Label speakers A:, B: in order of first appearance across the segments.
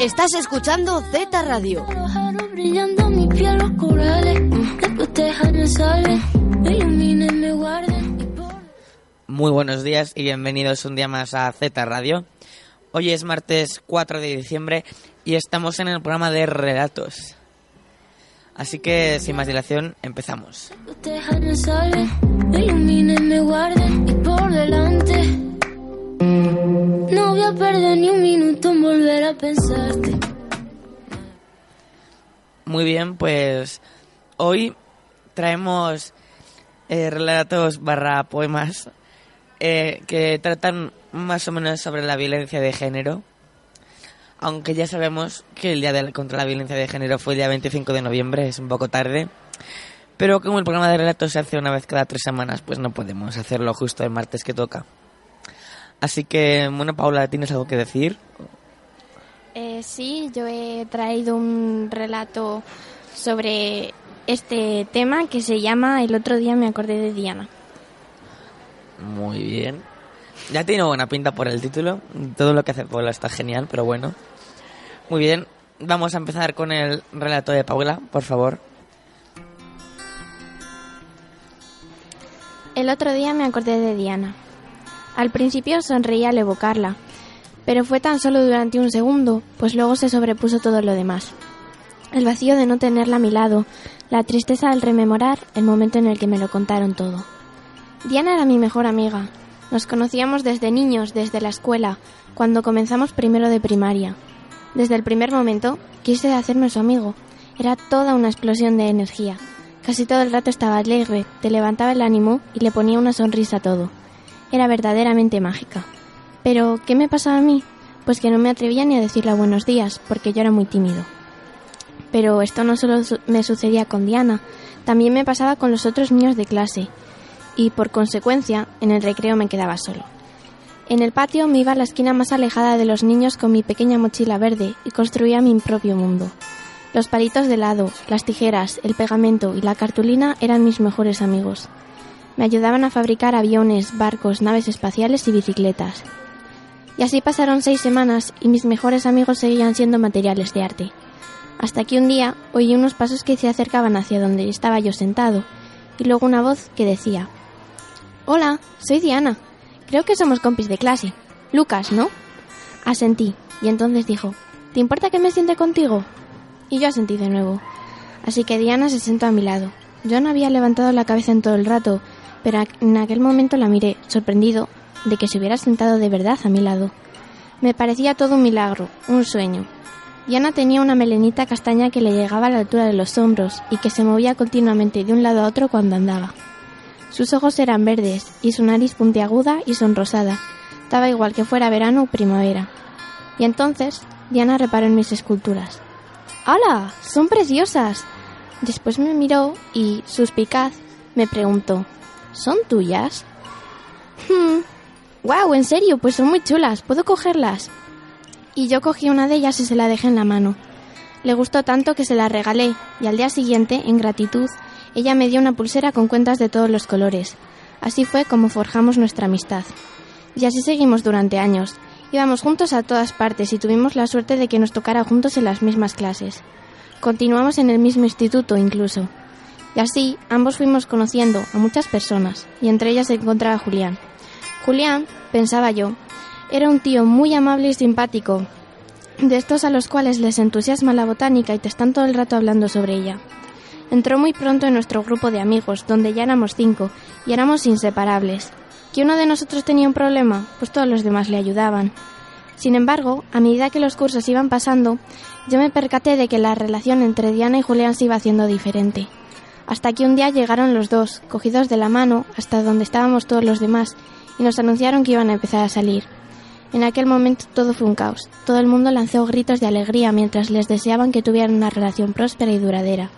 A: Estás escuchando Z Radio.
B: brillando mi piel los corales, que protejan el sale, me iluminen, me guarden. y por-
C: Muy buenos días y bienvenidos un día más a Z Radio. Hoy es martes 4 de diciembre y estamos en el programa de relatos. Así que sin más dilación empezamos.
B: A perder ni un minuto en volver a pensarte.
C: Muy bien, pues hoy traemos eh, relatos barra poemas eh, que tratan más o menos sobre la violencia de género. Aunque ya sabemos que el día de- contra la violencia de género fue el día 25 de noviembre, es un poco tarde. Pero como el programa de relatos se hace una vez cada tres semanas, pues no podemos hacerlo justo el martes que toca. Así que, bueno, Paula, ¿tienes algo que decir?
D: Eh, sí, yo he traído un relato sobre este tema que se llama El otro día me acordé de Diana.
C: Muy bien. Ya tiene buena pinta por el título. Todo lo que hace Paula está genial, pero bueno. Muy bien. Vamos a empezar con el relato de Paula, por favor.
D: El otro día me acordé de Diana. Al principio sonreí al evocarla, pero fue tan solo durante un segundo, pues luego se sobrepuso todo lo demás. El vacío de no tenerla a mi lado, la tristeza al rememorar el momento en el que me lo contaron todo. Diana era mi mejor amiga. Nos conocíamos desde niños, desde la escuela, cuando comenzamos primero de primaria. Desde el primer momento quise hacerme su amigo. Era toda una explosión de energía. Casi todo el rato estaba alegre, te levantaba el ánimo y le ponía una sonrisa a todo. Era verdaderamente mágica. Pero, ¿qué me pasaba a mí? Pues que no me atrevía ni a decirle buenos días, porque yo era muy tímido. Pero esto no solo me sucedía con Diana, también me pasaba con los otros niños de clase, y por consecuencia, en el recreo me quedaba solo. En el patio me iba a la esquina más alejada de los niños con mi pequeña mochila verde y construía mi propio mundo. Los palitos de helado, las tijeras, el pegamento y la cartulina eran mis mejores amigos. Me ayudaban a fabricar aviones, barcos, naves espaciales y bicicletas. Y así pasaron seis semanas y mis mejores amigos seguían siendo materiales de arte. Hasta que un día oí unos pasos que se acercaban hacia donde estaba yo sentado y luego una voz que decía Hola, soy Diana. Creo que somos compis de clase. Lucas, ¿no? Asentí, y entonces dijo, ¿te importa que me siente contigo? Y yo asentí de nuevo. Así que Diana se sentó a mi lado. Yo no había levantado la cabeza en todo el rato, pero en aquel momento la miré, sorprendido de que se hubiera sentado de verdad a mi lado. Me parecía todo un milagro, un sueño. Diana tenía una melenita castaña que le llegaba a la altura de los hombros y que se movía continuamente de un lado a otro cuando andaba. Sus ojos eran verdes y su nariz puntiaguda y sonrosada. Daba igual que fuera verano o primavera. Y entonces Diana reparó en mis esculturas. ¡Hala! ¡Son preciosas! Después me miró y, suspicaz, me preguntó ¿Son tuyas? Hmm. ¡Wow! En serio, pues son muy chulas. ¿Puedo cogerlas? Y yo cogí una de ellas y se la dejé en la mano. Le gustó tanto que se la regalé y al día siguiente, en gratitud, ella me dio una pulsera con cuentas de todos los colores. Así fue como forjamos nuestra amistad. Y así seguimos durante años. Íbamos juntos a todas partes y tuvimos la suerte de que nos tocara juntos en las mismas clases. Continuamos en el mismo instituto incluso. Y así ambos fuimos conociendo a muchas personas, y entre ellas se encontraba Julián. Julián, pensaba yo, era un tío muy amable y simpático, de estos a los cuales les entusiasma la botánica y te están todo el rato hablando sobre ella. Entró muy pronto en nuestro grupo de amigos, donde ya éramos cinco, y éramos inseparables. ¿Que uno de nosotros tenía un problema? Pues todos los demás le ayudaban. Sin embargo, a medida que los cursos iban pasando, yo me percaté de que la relación entre Diana y Julián se iba haciendo diferente. Hasta que un día llegaron los dos, cogidos de la mano, hasta donde estábamos todos los demás, y nos anunciaron que iban a empezar a salir. En aquel momento todo fue un caos. Todo el mundo lanzó gritos de alegría mientras les deseaban que tuvieran una relación próspera y duradera.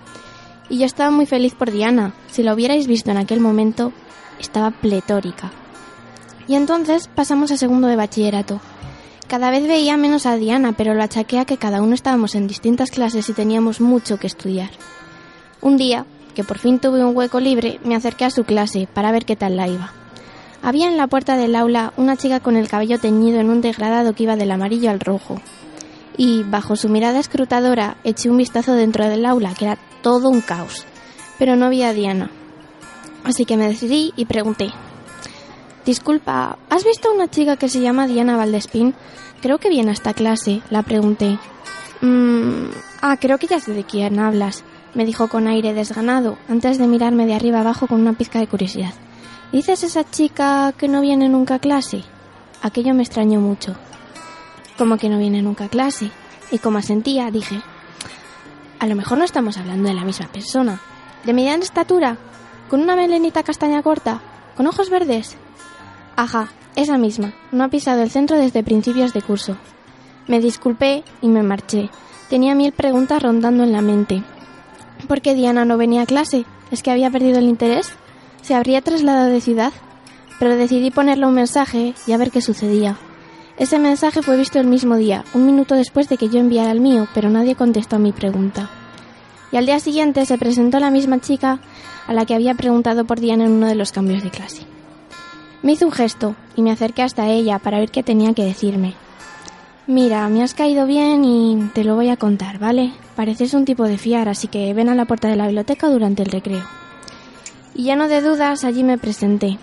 D: Y yo estaba muy feliz por Diana. Si la hubierais visto en aquel momento, estaba pletórica. Y entonces pasamos a segundo de bachillerato. Cada vez veía menos a Diana, pero lo achaqué a que cada uno estábamos en distintas clases y teníamos mucho que estudiar. Un día, por fin tuve un hueco libre, me acerqué a su clase para ver qué tal la iba. Había en la puerta del aula una chica con el cabello teñido en un degradado que iba del amarillo al rojo. Y, bajo su mirada escrutadora, eché un vistazo dentro del aula, que era todo un caos. Pero no vi a Diana. Así que me decidí y pregunté. Disculpa, ¿has visto a una chica que se llama Diana Valdespín? Creo que viene a esta clase, la pregunté. Mmm. Ah, creo que ya sé de quién hablas, me dijo con aire desganado, antes de mirarme de arriba abajo con una pizca de curiosidad. ¿Dices esa chica que no viene nunca a clase? Aquello me extrañó mucho. ¿Cómo que no viene nunca a clase? Y como asentía, dije, a lo mejor no estamos hablando de la misma persona. ¿De mediana estatura? ¿Con una melenita castaña corta? ¿Con ojos verdes? Ajá, esa misma. No ha pisado el centro desde principios de curso. Me disculpé y me marché. Tenía mil preguntas rondando en la mente. ¿Por qué Diana no venía a clase? ¿Es que había perdido el interés? ¿Se habría trasladado de ciudad? Pero decidí ponerle un mensaje y a ver qué sucedía. Ese mensaje fue visto el mismo día, un minuto después de que yo enviara el mío, pero nadie contestó a mi pregunta. Y al día siguiente se presentó la misma chica a la que había preguntado por Diana en uno de los cambios de clase. Me hizo un gesto y me acerqué hasta ella para ver qué tenía que decirme. Mira, me has caído bien y te lo voy a contar, ¿vale? Pareces un tipo de fiar, así que ven a la puerta de la biblioteca durante el recreo. Y lleno de dudas, allí me presenté.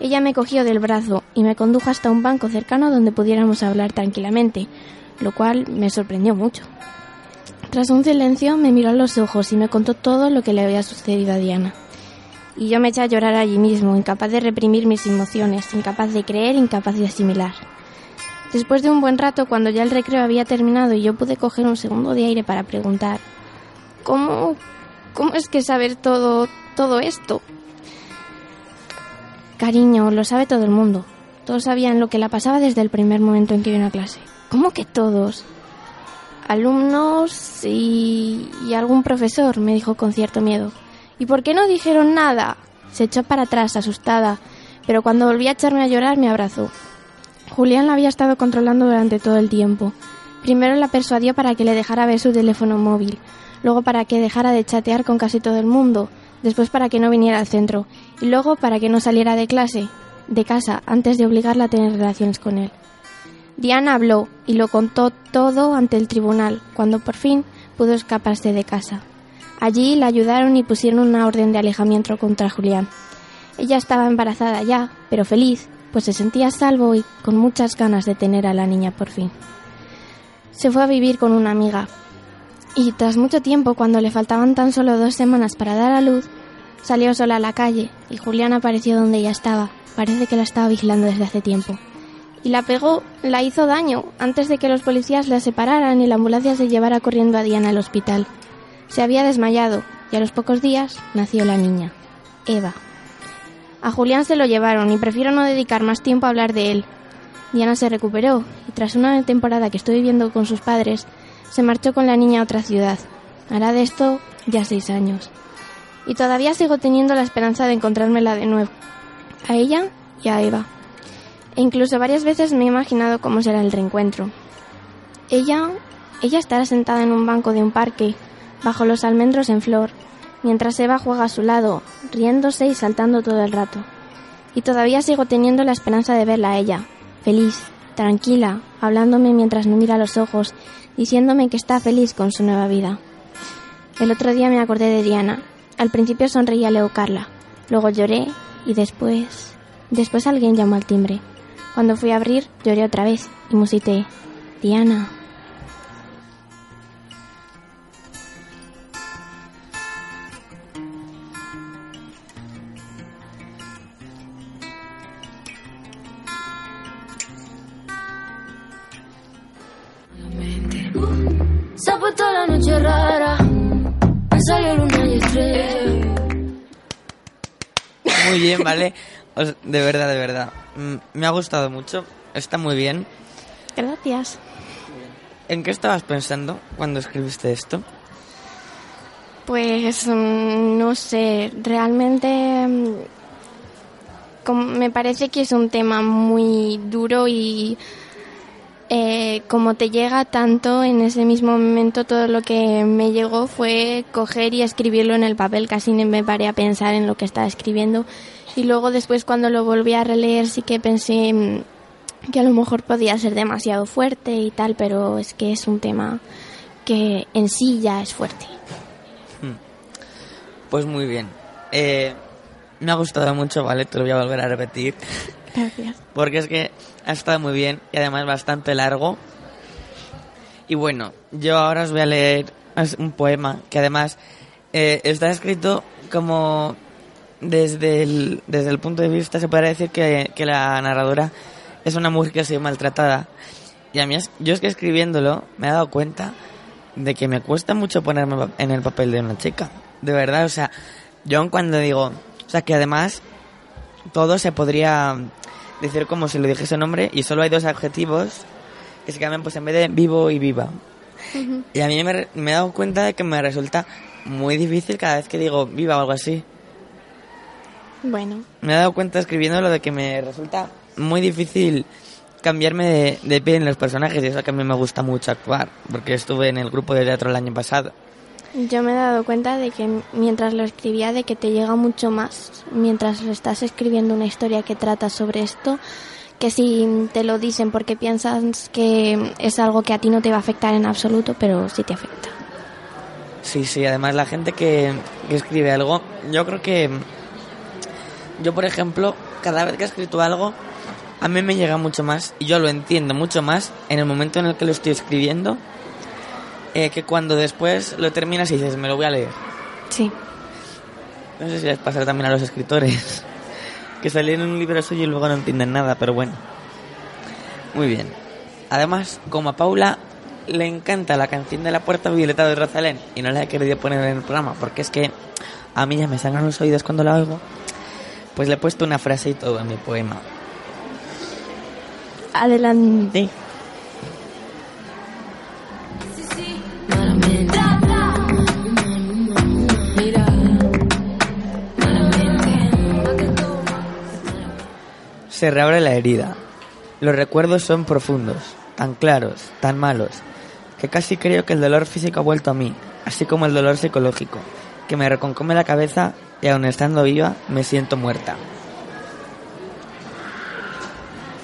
D: Ella me cogió del brazo y me condujo hasta un banco cercano donde pudiéramos hablar tranquilamente, lo cual me sorprendió mucho. Tras un silencio me miró a los ojos y me contó todo lo que le había sucedido a Diana. Y yo me eché a llorar allí mismo, incapaz de reprimir mis emociones, incapaz de creer, incapaz de asimilar. Después de un buen rato, cuando ya el recreo había terminado y yo pude coger un segundo de aire para preguntar, ¿cómo, cómo es que saber todo, todo esto? Cariño, lo sabe todo el mundo. Todos sabían lo que la pasaba desde el primer momento en que vino a clase. ¿Cómo que todos? Alumnos y, y algún profesor, me dijo con cierto miedo. ¿Y por qué no dijeron nada? Se echó para atrás, asustada, pero cuando volví a echarme a llorar me abrazó. Julián la había estado controlando durante todo el tiempo. Primero la persuadió para que le dejara ver su teléfono móvil, luego para que dejara de chatear con casi todo el mundo, después para que no viniera al centro, y luego para que no saliera de clase, de casa, antes de obligarla a tener relaciones con él. Diana habló y lo contó todo ante el tribunal, cuando por fin pudo escaparse de casa. Allí la ayudaron y pusieron una orden de alejamiento contra Julián. Ella estaba embarazada ya, pero feliz, pues se sentía salvo y con muchas ganas de tener a la niña por fin. Se fue a vivir con una amiga, y tras mucho tiempo, cuando le faltaban tan solo dos semanas para dar a luz, salió sola a la calle y Julián apareció donde ella estaba. Parece que la estaba vigilando desde hace tiempo. Y la pegó, la hizo daño, antes de que los policías la separaran y la ambulancia se llevara corriendo a Diana al hospital. Se había desmayado y a los pocos días nació la niña, Eva. A Julián se lo llevaron y prefiero no dedicar más tiempo a hablar de él. Diana se recuperó y tras una temporada que estoy viviendo con sus padres, se marchó con la niña a otra ciudad. Hará de esto ya seis años. Y todavía sigo teniendo la esperanza de encontrármela de nuevo. A ella y a Eva. E incluso varias veces me he imaginado cómo será el reencuentro. Ella, ella estará sentada en un banco de un parque, bajo los almendros en flor, mientras Eva juega a su lado, riéndose y saltando todo el rato. Y todavía sigo teniendo la esperanza de verla a ella, feliz, tranquila, hablándome mientras me mira los ojos, diciéndome que está feliz con su nueva vida. El otro día me acordé de Diana. Al principio sonreía Leo Carla, luego lloré y después... Después alguien llamó al timbre. Cuando fui a abrir, lloré otra vez y musité. Diana.
C: Muy bien, ¿vale? os- de verdad, de verdad. Mm, Me ha gustado mucho. Está muy bien.
D: Gracias.
C: ¿En qué estabas pensando cuando escribiste esto?
D: Pues mm, no sé, realmente mm, me parece que es un tema muy duro y eh, como te llega tanto en ese mismo momento todo lo que me llegó fue coger y escribirlo en el papel, casi ni me paré a pensar en lo que estaba escribiendo y luego después cuando lo volví a releer sí que pensé mm, que a lo mejor podía ser demasiado fuerte y tal, pero es que es un tema que en sí ya es fuerte.
C: Pues muy bien. Eh, me ha gustado mucho, ¿vale? Te lo voy a volver a repetir.
D: Gracias.
C: Porque es que ha estado muy bien y además bastante largo. Y bueno, yo ahora os voy a leer un poema que además eh, está escrito como desde el, desde el punto de vista, se podría decir que, que la narradora es una mujer que ha sido maltratada. Y a mí, es- yo es que escribiéndolo me he dado cuenta de que me cuesta mucho ponerme en el papel de una chica. De verdad, o sea, yo cuando digo, o sea, que además todo se podría decir como si lo dijese nombre y solo hay dos adjetivos que se cambian pues en vez de vivo y viva. Y a mí me, me he dado cuenta de que me resulta muy difícil cada vez que digo viva o algo así.
D: Bueno,
C: Me he dado cuenta escribiéndolo de que me resulta muy difícil cambiarme de, de piel en los personajes y eso que a mí me gusta mucho actuar, porque estuve en el grupo de teatro el año pasado.
D: Yo me he dado cuenta de que mientras lo escribía, de que te llega mucho más mientras estás escribiendo una historia que trata sobre esto, que si te lo dicen porque piensas que es algo que a ti no te va a afectar en absoluto, pero sí te afecta.
C: Sí, sí, además la gente que, que escribe algo, yo creo que yo, por ejemplo, cada vez que he escrito algo, a mí me llega mucho más y yo lo entiendo mucho más en el momento en el que lo estoy escribiendo eh, que cuando después lo terminas y dices, me lo voy a leer.
D: Sí.
C: No sé si les pasa también a los escritores, que se leen un libro suyo y luego no entienden nada, pero bueno. Muy bien. Además, como a Paula le encanta la canción de la puerta violeta de Rosalén y no la he querido poner en el programa porque es que a mí ya me sangran los oídos cuando la oigo, pues le he puesto una frase y todo a mi poema.
D: Adelante.
C: Se reabre la herida. Los recuerdos son profundos, tan claros, tan malos, que casi creo que el dolor físico ha vuelto a mí, así como el dolor psicológico, que me reconcome la cabeza y aun estando viva me siento muerta.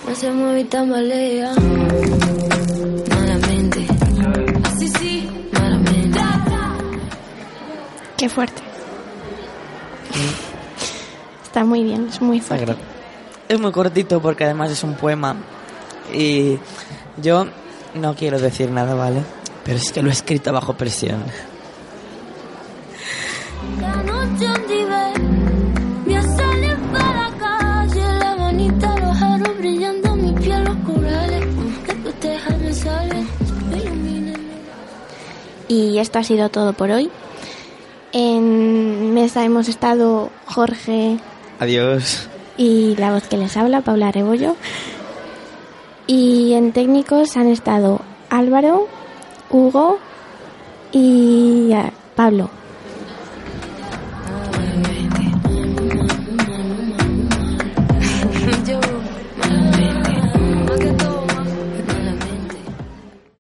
B: No se mueve y tambalea. Malamente. Así sí, malamente.
D: Qué fuerte. Está muy bien, es muy fuerte.
C: Es muy cortito porque además es un poema y yo no quiero decir nada, ¿vale? Pero es que lo he escrito bajo presión.
D: Y esto ha sido todo por hoy. En mesa hemos estado Jorge
C: Adiós.
D: Y la voz que les habla, Paula Rebollo. Y en técnicos han estado Álvaro, Hugo y ah, Pablo.